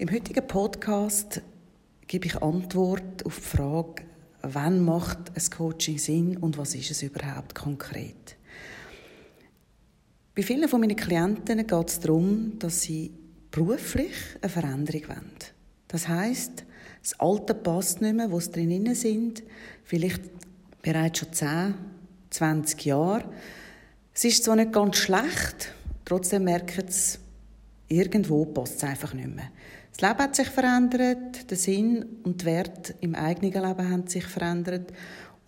Im heutigen Podcast gebe ich Antwort auf die Frage, wann macht ein Coaching Sinn und was ist es überhaupt konkret? Bei vielen von meinen Klienten geht es darum, dass sie beruflich eine Veränderung wollen. Das heißt, das Alte passt nicht mehr, wo sie drinnen sind, vielleicht bereits schon 10, 20 Jahre. Es ist zwar nicht ganz schlecht, trotzdem merken sie, irgendwo passt es einfach nicht mehr. Das Leben hat sich verändert, der Sinn und die Werte im eigenen Leben haben sich verändert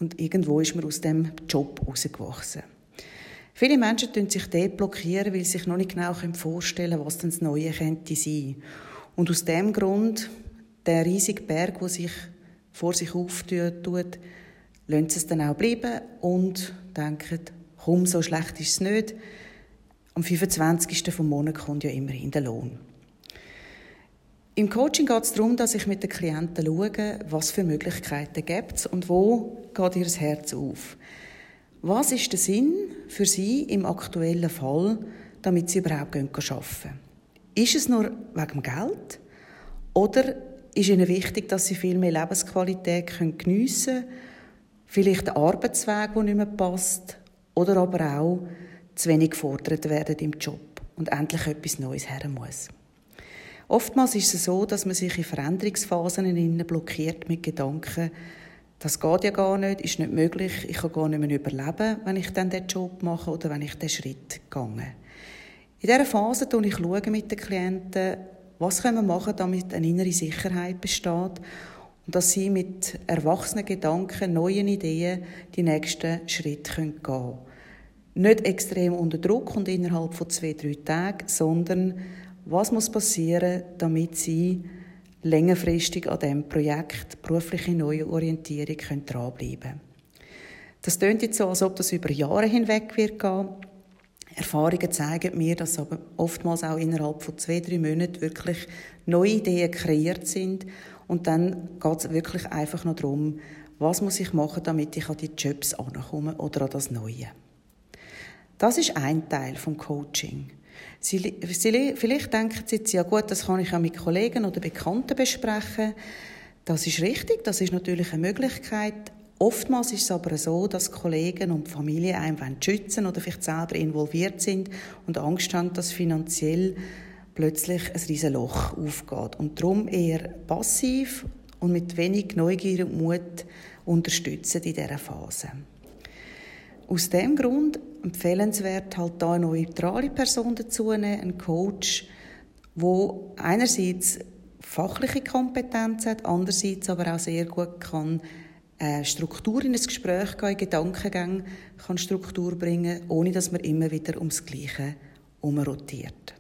und irgendwo ist man aus dem Job rausgewachsen. Viele Menschen tun sich dort blockieren, weil sie sich noch nicht genau vorstellen können, was denn das Neue könnte sein. Und aus dem Grund, der riesige Berg, der sich vor sich auftut, lassen sie es dann auch bleiben und denken, komm, so schlecht ist es nicht. Am 25. vom Monat kommt ja immerhin der Lohn. Im Coaching geht es darum, dass ich mit den Klienten schaue, was für Möglichkeiten gibt und wo geht ihr Herz auf. Was ist der Sinn für sie im aktuellen Fall, damit sie überhaupt arbeiten können? Ist es nur wegen dem Geld? Oder ist ihnen wichtig, dass sie viel mehr Lebensqualität geniessen können? Vielleicht der Arbeitsweg, der nicht mehr passt? Oder aber auch zu wenig gefordert werden im Job und endlich etwas Neues her muss. Oftmals ist es so, dass man sich in Veränderungsphasen blockiert mit Gedanken, das geht ja gar nicht, ist nicht möglich, ich kann gar nicht mehr überleben, wenn ich dann den Job mache oder wenn ich den Schritt gehe. In dieser Phase schaue ich mit den Klienten, was können wir machen, damit eine innere Sicherheit besteht und dass sie mit erwachsenen Gedanken, neuen Ideen die nächsten Schritte gehen können. Nicht extrem unter Druck und innerhalb von zwei, drei Tagen, sondern was muss passieren, damit Sie längerfristig an diesem Projekt berufliche Neuorientierung können dranbleiben können. Das klingt jetzt so, als ob das über Jahre hinweg wird gehen. Erfahrungen zeigen mir, dass aber oftmals auch innerhalb von zwei, drei Monaten wirklich neue Ideen kreiert sind. Und dann geht es wirklich einfach noch darum, was muss ich machen, damit ich an die Jobs ankomme oder an das Neue. Das ist ein Teil vom Coaching. Sie, sie, vielleicht denken Sie jetzt, ja gut, das kann ich auch mit Kollegen oder Bekannten besprechen. Das ist richtig, das ist natürlich eine Möglichkeit. Oftmals ist es aber so, dass Kollegen und Familie einem schützen oder vielleicht selber involviert sind und Angst haben, dass finanziell plötzlich ein riesen Loch aufgeht. Und darum eher passiv und mit wenig Neugier und Mut unterstützen in dieser Phase. Aus dem Grund empfehlenswert, halt da eine neutrale Person dazu nehmen, einen Coach, wo einerseits fachliche Kompetenz hat, andererseits aber auch sehr gut kann äh, Struktur in ein Gespräch gehen, Gedankengänge kann Struktur bringen, ohne dass man immer wieder ums Gleiche umrotiert.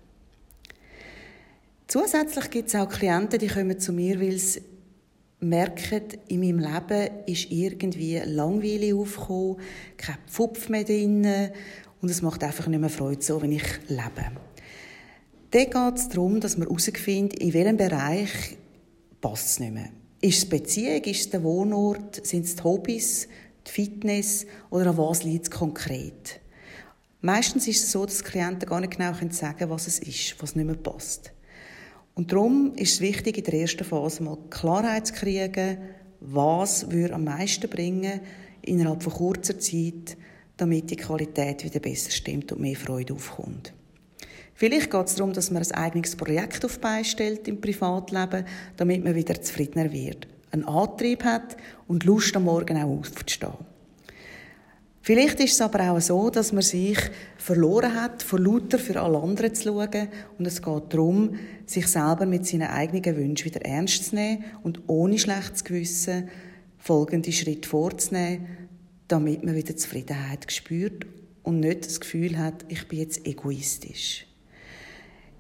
Zusätzlich gibt es auch Klienten, die kommen zu mir, weil sie merken, in meinem Leben ist irgendwie Langweile aufgekommen, kein Pfupf mehr drin und es macht einfach nicht mehr Freude, so wie ich lebe. Dann geht es darum, dass man herausfindet, in welchem Bereich passt es nicht mehr. Ist es Beziehung, ist es der Wohnort, sind es die Hobbys, die Fitness oder an was liegt es konkret? Meistens ist es so, dass Klienten gar nicht genau sagen können, was es ist, was nicht mehr passt. Und darum ist es wichtig, in der ersten Phase mal Klarheit zu kriegen, was würde am meisten bringen innerhalb von kurzer Zeit, damit die Qualität wieder besser stimmt und mehr Freude aufkommt. Vielleicht geht es darum, dass man ein eigenes Projekt auf stellt im Privatleben, damit man wieder zufriedener wird, einen Antrieb hat und Lust am Morgen auch aufzustehen. Vielleicht ist es aber auch so, dass man sich verloren hat, vor lauter für alle anderen zu schauen. Und es geht darum, sich selber mit seinen eigenen Wünschen wieder ernst zu nehmen und ohne schlechtes Gewissen folgende Schritte vorzunehmen, damit man wieder Zufriedenheit spürt und nicht das Gefühl hat, ich bin jetzt egoistisch.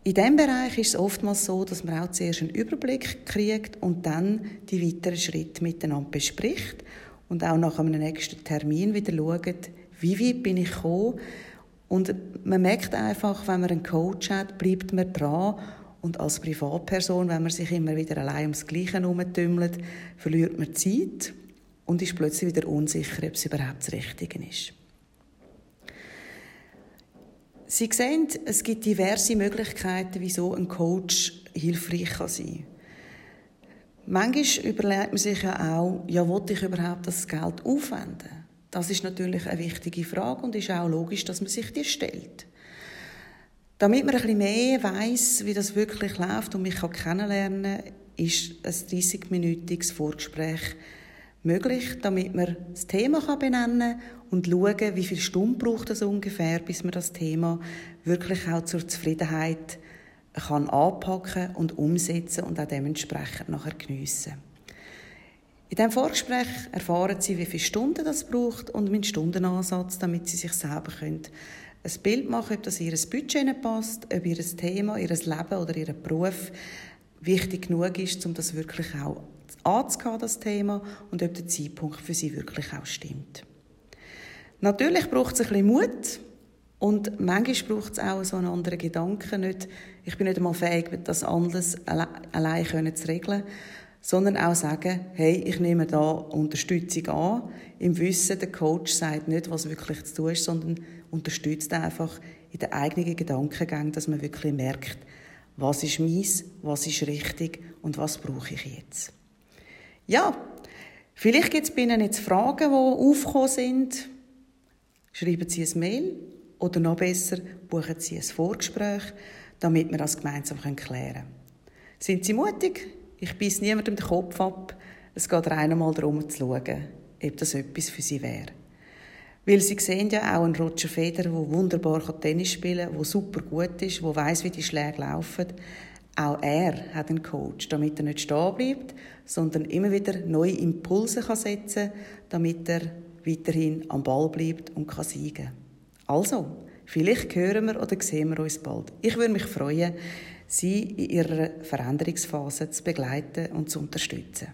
In diesem Bereich ist es oftmals so, dass man auch zuerst einen Überblick kriegt und dann die weiteren Schritte miteinander bespricht und auch nach einem nächsten Termin wieder schaut, wie weit bin ich gekommen. Und man merkt einfach, wenn man einen Coach hat, bleibt man dran. Und als Privatperson, wenn man sich immer wieder allein ums Gleiche herumtümmelt, verliert man Zeit und ist plötzlich wieder unsicher, ob es überhaupt das Richtige ist. Sie sehen, es gibt diverse Möglichkeiten, wieso ein Coach hilfreich sein kann. Manchmal überlegt man sich ja auch, ja, wollte ich überhaupt das Geld aufwenden? Das ist natürlich eine wichtige Frage und ist auch logisch, dass man sich die stellt. Damit man ein bisschen mehr weiß, wie das wirklich läuft und mich kennenlernen kann, ist ein 30-minütiges Vorgespräch möglich, damit man das Thema benennen kann und schauen, wie viele Stunden braucht es ungefähr, bis man das Thema wirklich auch zur Zufriedenheit kann anpacken und umsetzen und auch dementsprechend nachher geniessen. In diesem Vorgespräch erfahren Sie, wie viele Stunden das braucht und meinen Stundenansatz, damit Sie sich selber können ein Bild machen, ob das ihr Budget passt, ob ihr Thema, ihr Leben oder ihr Beruf wichtig genug ist, um das wirklich auch anzugehen, das Thema, und ob der Zeitpunkt für sie wirklich auch stimmt. Natürlich braucht es ein bisschen Mut und manchmal braucht es auch so einen anderen Gedanken. Nicht, ich bin nicht einmal fähig, das alles allein zu regeln, sondern auch sagen, hey, ich nehme da Unterstützung an, im Wissen, der Coach sagt nicht, was wirklich zu tun ist, sondern unterstützt einfach in den eigenen Gedankengängen, dass man wirklich merkt, was ist meins, was ist richtig und was brauche ich jetzt. Ja, vielleicht gibt es bei Ihnen jetzt Fragen, die aufgekommen sind. Schreiben Sie ein Mail oder noch besser, buchen Sie ein Vorgespräch, damit wir das gemeinsam klären können. Sind Sie mutig? Ich beiße niemandem den Kopf ab. Es geht rein einmal darum, zu schauen, ob das etwas für Sie wäre. Weil Sie sehen ja auch einen Roger Federer, der wunderbar Tennis spielen kann, der super gut ist, der weiß, wie die Schläge laufen. Auch er hat einen Coach, damit er nicht stehen bleibt, sondern immer wieder neue Impulse setzen kann, damit er weiterhin am Ball bleibt und kann siegen Also, vielleicht hören wir oder sehen wir uns bald. Ich würde mich freuen, Sie in Ihrer Veränderungsphase zu begleiten und zu unterstützen.